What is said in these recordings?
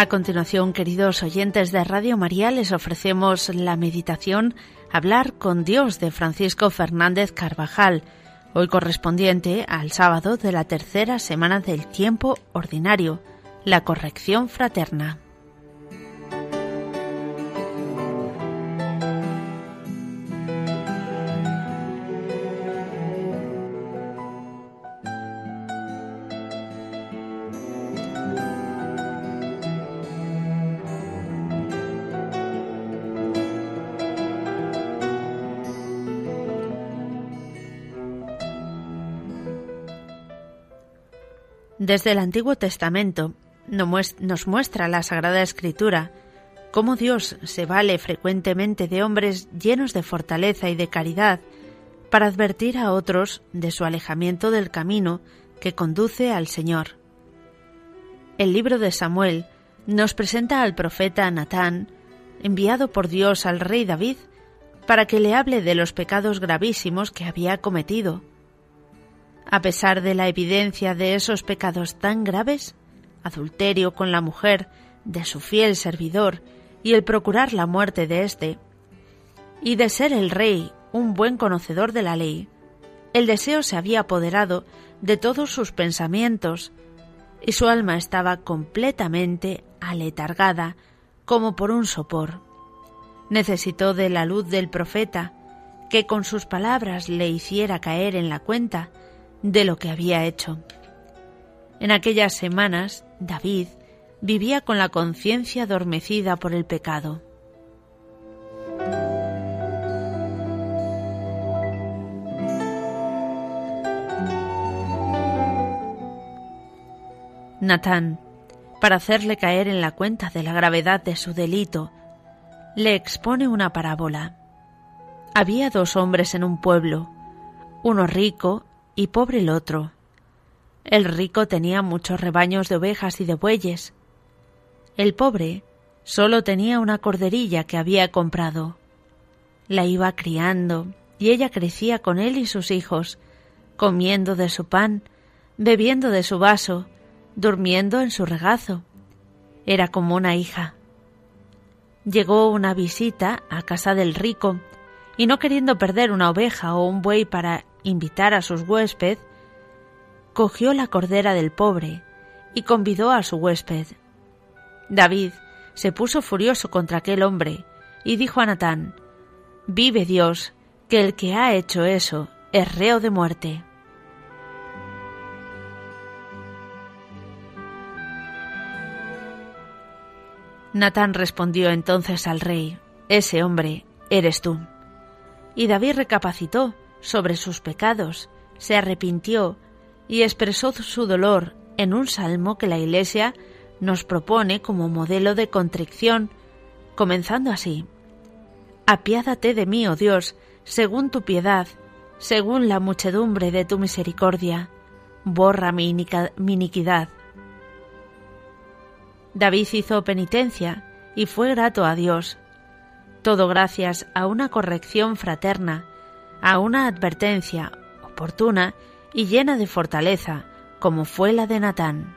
A continuación, queridos oyentes de Radio María, les ofrecemos la meditación Hablar con Dios de Francisco Fernández Carvajal, hoy correspondiente al sábado de la tercera semana del tiempo ordinario, la corrección fraterna. Desde el Antiguo Testamento nos muestra la Sagrada Escritura cómo Dios se vale frecuentemente de hombres llenos de fortaleza y de caridad para advertir a otros de su alejamiento del camino que conduce al Señor. El libro de Samuel nos presenta al profeta Natán, enviado por Dios al rey David, para que le hable de los pecados gravísimos que había cometido a pesar de la evidencia de esos pecados tan graves, adulterio con la mujer de su fiel servidor y el procurar la muerte de éste, y de ser el rey un buen conocedor de la ley, el deseo se había apoderado de todos sus pensamientos, y su alma estaba completamente aletargada como por un sopor. Necesitó de la luz del profeta, que con sus palabras le hiciera caer en la cuenta de lo que había hecho. En aquellas semanas, David vivía con la conciencia adormecida por el pecado. Natán, para hacerle caer en la cuenta de la gravedad de su delito, le expone una parábola. Había dos hombres en un pueblo, uno rico y pobre el otro. El rico tenía muchos rebaños de ovejas y de bueyes. El pobre solo tenía una corderilla que había comprado. La iba criando y ella crecía con él y sus hijos, comiendo de su pan, bebiendo de su vaso, durmiendo en su regazo. Era como una hija. Llegó una visita a casa del rico, y no queriendo perder una oveja o un buey para invitar a sus huésped, cogió la cordera del pobre y convidó a su huésped. David se puso furioso contra aquel hombre y dijo a Natán, Vive Dios, que el que ha hecho eso es reo de muerte. Natán respondió entonces al rey, Ese hombre eres tú. Y David recapacitó sobre sus pecados, se arrepintió y expresó su dolor en un salmo que la Iglesia nos propone como modelo de contrición, comenzando así. Apiádate de mí, oh Dios, según tu piedad, según la muchedumbre de tu misericordia, borra mi, iniquidad. David hizo penitencia y fue grato a Dios, todo gracias a una corrección fraterna a una advertencia oportuna y llena de fortaleza, como fue la de Natán.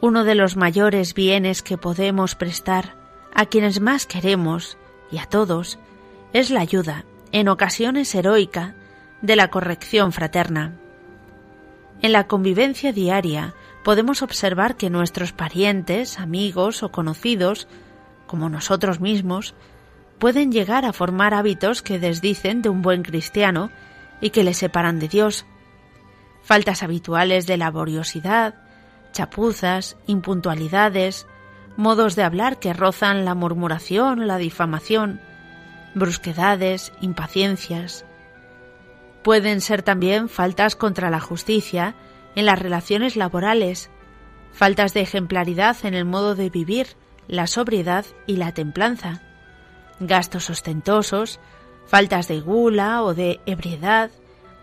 Uno de los mayores bienes que podemos prestar a quienes más queremos y a todos es la ayuda, en ocasiones heroica, de la corrección fraterna. En la convivencia diaria podemos observar que nuestros parientes, amigos o conocidos, como nosotros mismos, pueden llegar a formar hábitos que desdicen de un buen cristiano y que le separan de Dios. Faltas habituales de laboriosidad, chapuzas, impuntualidades, modos de hablar que rozan la murmuración la difamación, brusquedades, impaciencias. Pueden ser también faltas contra la justicia en las relaciones laborales, faltas de ejemplaridad en el modo de vivir, la sobriedad y la templanza, gastos ostentosos, faltas de gula o de ebriedad,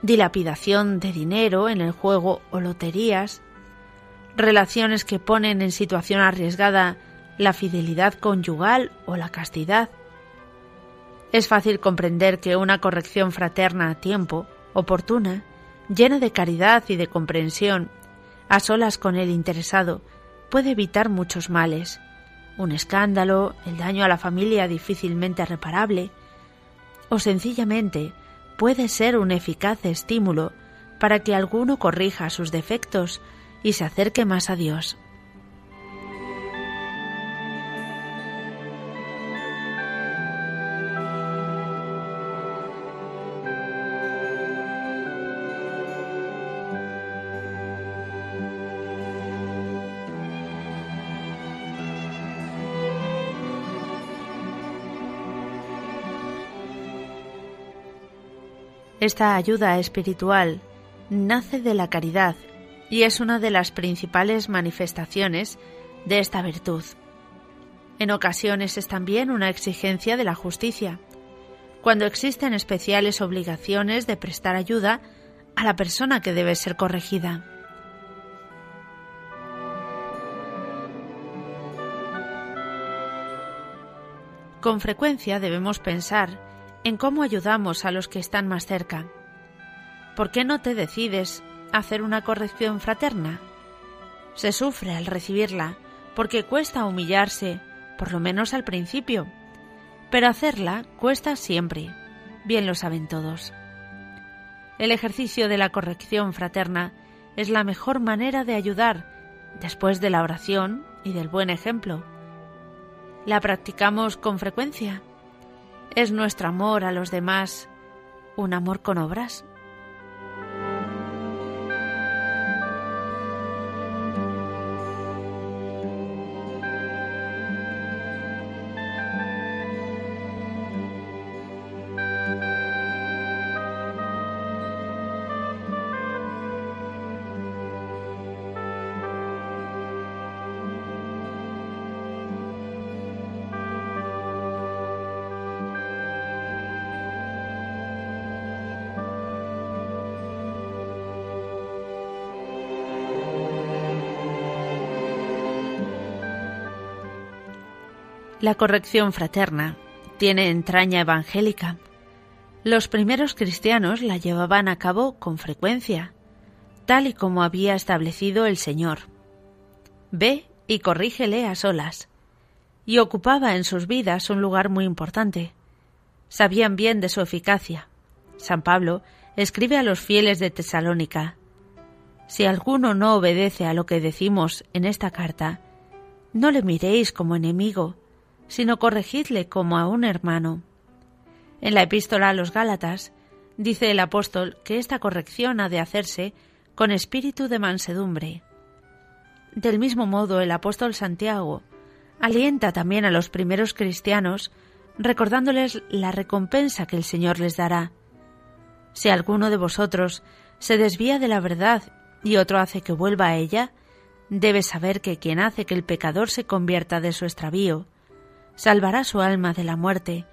dilapidación de dinero en el juego o loterías, relaciones que ponen en situación arriesgada la fidelidad conyugal o la castidad. Es fácil comprender que una corrección fraterna a tiempo, oportuna, llena de caridad y de comprensión, a solas con el interesado, puede evitar muchos males. Un escándalo, el daño a la familia difícilmente reparable, o sencillamente puede ser un eficaz estímulo para que alguno corrija sus defectos y se acerque más a Dios. Esta ayuda espiritual nace de la caridad y es una de las principales manifestaciones de esta virtud. En ocasiones es también una exigencia de la justicia, cuando existen especiales obligaciones de prestar ayuda a la persona que debe ser corregida. Con frecuencia debemos pensar en cómo ayudamos a los que están más cerca. ¿Por qué no te decides a hacer una corrección fraterna? Se sufre al recibirla, porque cuesta humillarse, por lo menos al principio, pero hacerla cuesta siempre, bien lo saben todos. El ejercicio de la corrección fraterna es la mejor manera de ayudar después de la oración y del buen ejemplo. ¿La practicamos con frecuencia? ¿Es nuestro amor a los demás un amor con obras? La corrección fraterna tiene entraña evangélica. Los primeros cristianos la llevaban a cabo con frecuencia, tal y como había establecido el Señor. Ve y corrígele a solas. Y ocupaba en sus vidas un lugar muy importante. Sabían bien de su eficacia. San Pablo escribe a los fieles de Tesalónica, Si alguno no obedece a lo que decimos en esta carta, no le miréis como enemigo, sino corregidle como a un hermano. En la epístola a los Gálatas dice el apóstol que esta corrección ha de hacerse con espíritu de mansedumbre. Del mismo modo, el apóstol Santiago alienta también a los primeros cristianos recordándoles la recompensa que el Señor les dará. Si alguno de vosotros se desvía de la verdad y otro hace que vuelva a ella, debe saber que quien hace que el pecador se convierta de su extravío salvará su alma de la muerte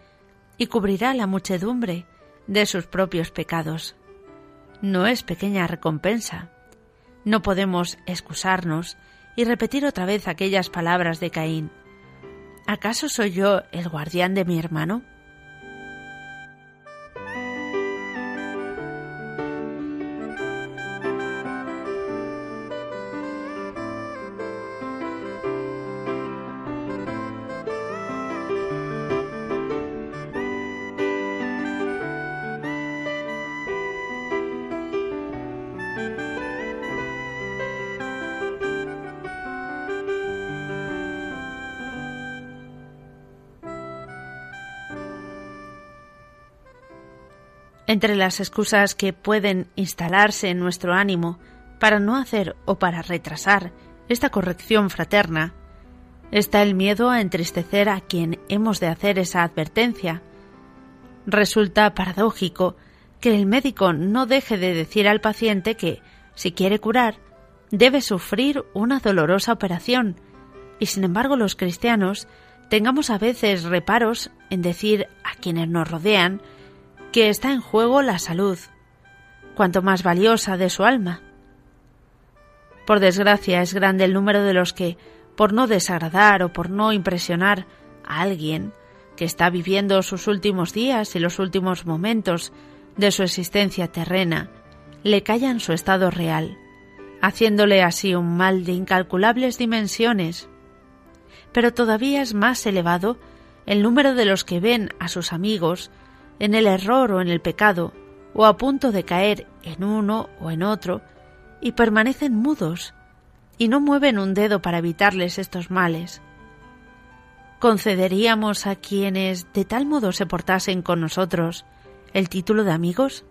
y cubrirá la muchedumbre de sus propios pecados. No es pequeña recompensa. No podemos excusarnos y repetir otra vez aquellas palabras de Caín. ¿Acaso soy yo el guardián de mi hermano? Entre las excusas que pueden instalarse en nuestro ánimo para no hacer o para retrasar esta corrección fraterna, está el miedo a entristecer a quien hemos de hacer esa advertencia. Resulta paradójico que el médico no deje de decir al paciente que, si quiere curar, debe sufrir una dolorosa operación, y sin embargo los cristianos tengamos a veces reparos en decir a quienes nos rodean que está en juego la salud, cuanto más valiosa de su alma. Por desgracia es grande el número de los que, por no desagradar o por no impresionar a alguien, que está viviendo sus últimos días y los últimos momentos de su existencia terrena, le callan su estado real, haciéndole así un mal de incalculables dimensiones. Pero todavía es más elevado el número de los que ven a sus amigos en el error o en el pecado, o a punto de caer en uno o en otro, y permanecen mudos, y no mueven un dedo para evitarles estos males. ¿Concederíamos a quienes de tal modo se portasen con nosotros el título de amigos?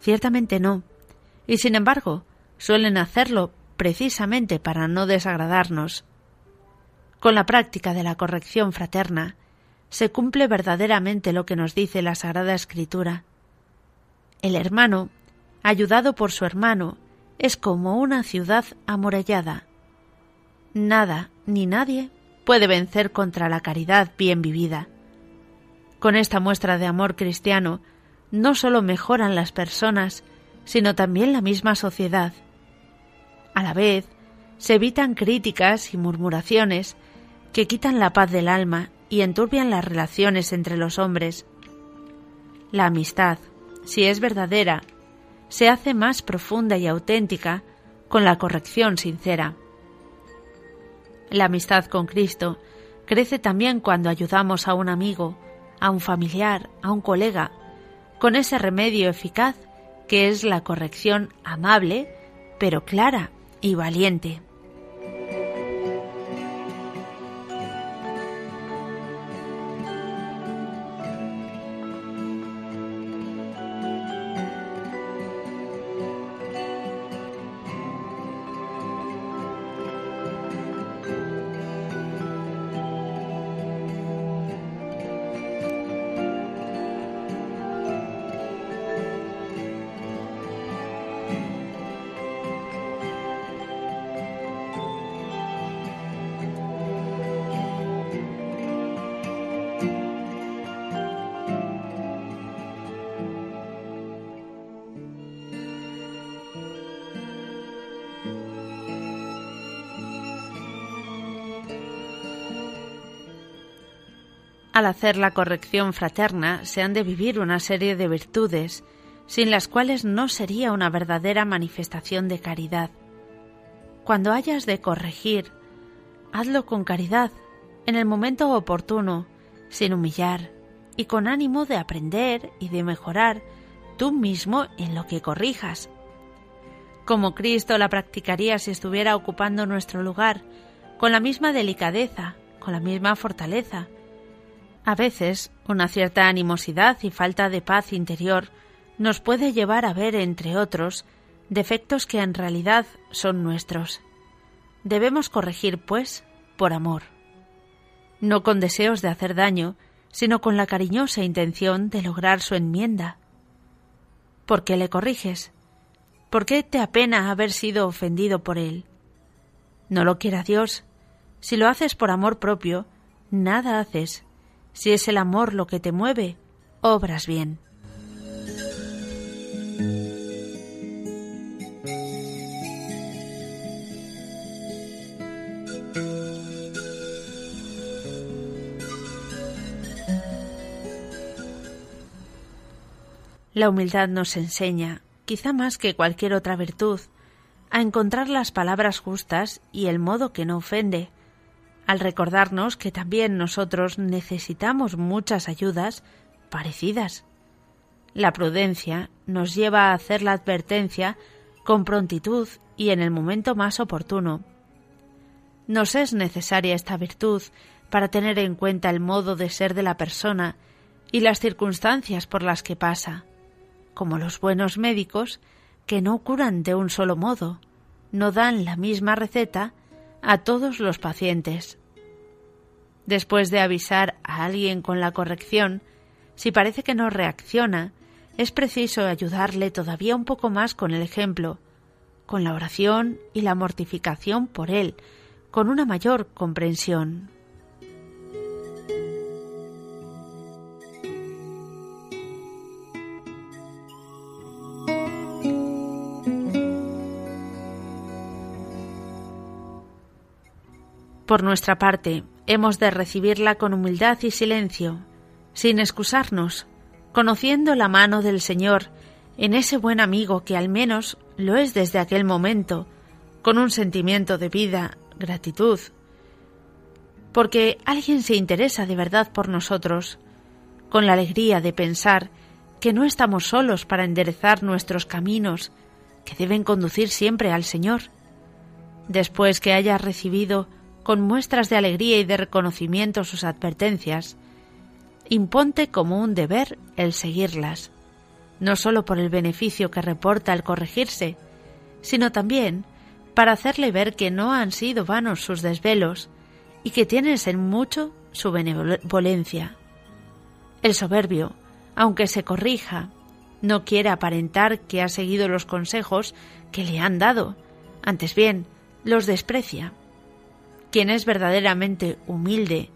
Ciertamente no, y sin embargo suelen hacerlo precisamente para no desagradarnos. Con la práctica de la corrección fraterna se cumple verdaderamente lo que nos dice la Sagrada Escritura. El hermano, ayudado por su hermano, es como una ciudad amurallada. Nada ni nadie puede vencer contra la caridad bien vivida. Con esta muestra de amor cristiano, no sólo mejoran las personas, sino también la misma sociedad. A la vez, se evitan críticas y murmuraciones que quitan la paz del alma y enturbian las relaciones entre los hombres. La amistad, si es verdadera, se hace más profunda y auténtica con la corrección sincera. La amistad con Cristo crece también cuando ayudamos a un amigo, a un familiar, a un colega, con ese remedio eficaz que es la corrección amable, pero clara y valiente. Al hacer la corrección fraterna se han de vivir una serie de virtudes, sin las cuales no sería una verdadera manifestación de caridad. Cuando hayas de corregir, hazlo con caridad, en el momento oportuno, sin humillar, y con ánimo de aprender y de mejorar tú mismo en lo que corrijas. Como Cristo la practicaría si estuviera ocupando nuestro lugar, con la misma delicadeza, con la misma fortaleza, a veces, una cierta animosidad y falta de paz interior nos puede llevar a ver, entre otros, defectos que en realidad son nuestros. Debemos corregir, pues, por amor. No con deseos de hacer daño, sino con la cariñosa intención de lograr su enmienda. ¿Por qué le corriges? ¿Por qué te apena haber sido ofendido por él? No lo quiera Dios. Si lo haces por amor propio, nada haces si es el amor lo que te mueve, obras bien. La humildad nos enseña, quizá más que cualquier otra virtud, a encontrar las palabras justas y el modo que no ofende, al recordarnos que también nosotros necesitamos muchas ayudas parecidas. La prudencia nos lleva a hacer la advertencia con prontitud y en el momento más oportuno. Nos es necesaria esta virtud para tener en cuenta el modo de ser de la persona y las circunstancias por las que pasa, como los buenos médicos que no curan de un solo modo, no dan la misma receta a todos los pacientes. Después de avisar a alguien con la corrección, si parece que no reacciona, es preciso ayudarle todavía un poco más con el ejemplo, con la oración y la mortificación por él, con una mayor comprensión. Por nuestra parte, Hemos de recibirla con humildad y silencio, sin excusarnos, conociendo la mano del Señor en ese buen amigo que al menos lo es desde aquel momento, con un sentimiento de vida, gratitud, porque alguien se interesa de verdad por nosotros, con la alegría de pensar que no estamos solos para enderezar nuestros caminos, que deben conducir siempre al Señor. Después que hayas recibido con muestras de alegría y de reconocimiento sus advertencias, imponte como un deber el seguirlas, no sólo por el beneficio que reporta el corregirse, sino también para hacerle ver que no han sido vanos sus desvelos y que tienes en mucho su benevolencia. El soberbio, aunque se corrija, no quiere aparentar que ha seguido los consejos que le han dado, antes bien, los desprecia. Quien es verdaderamente humilde,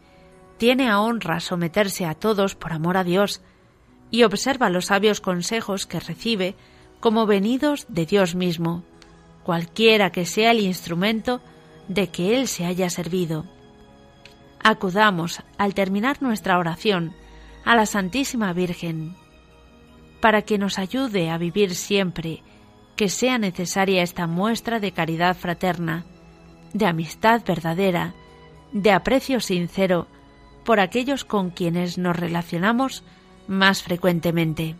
tiene a honra someterse a todos por amor a Dios, y observa los sabios consejos que recibe como venidos de Dios mismo, cualquiera que sea el instrumento de que Él se haya servido. Acudamos, al terminar nuestra oración, a la Santísima Virgen, para que nos ayude a vivir siempre que sea necesaria esta muestra de caridad fraterna, de amistad verdadera, de aprecio sincero por aquellos con quienes nos relacionamos más frecuentemente.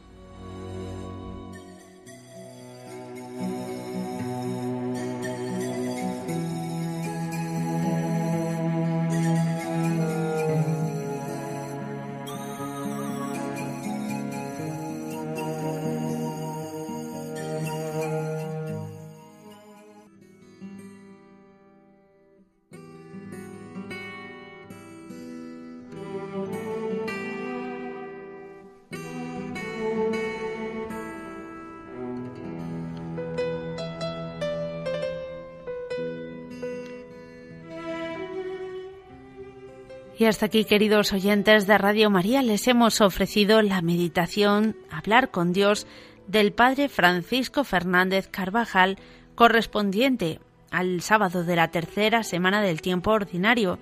Y hasta aquí, queridos oyentes de Radio María, les hemos ofrecido la meditación Hablar con Dios del Padre Francisco Fernández Carvajal, correspondiente al sábado de la tercera semana del tiempo ordinario,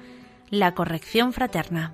la corrección fraterna.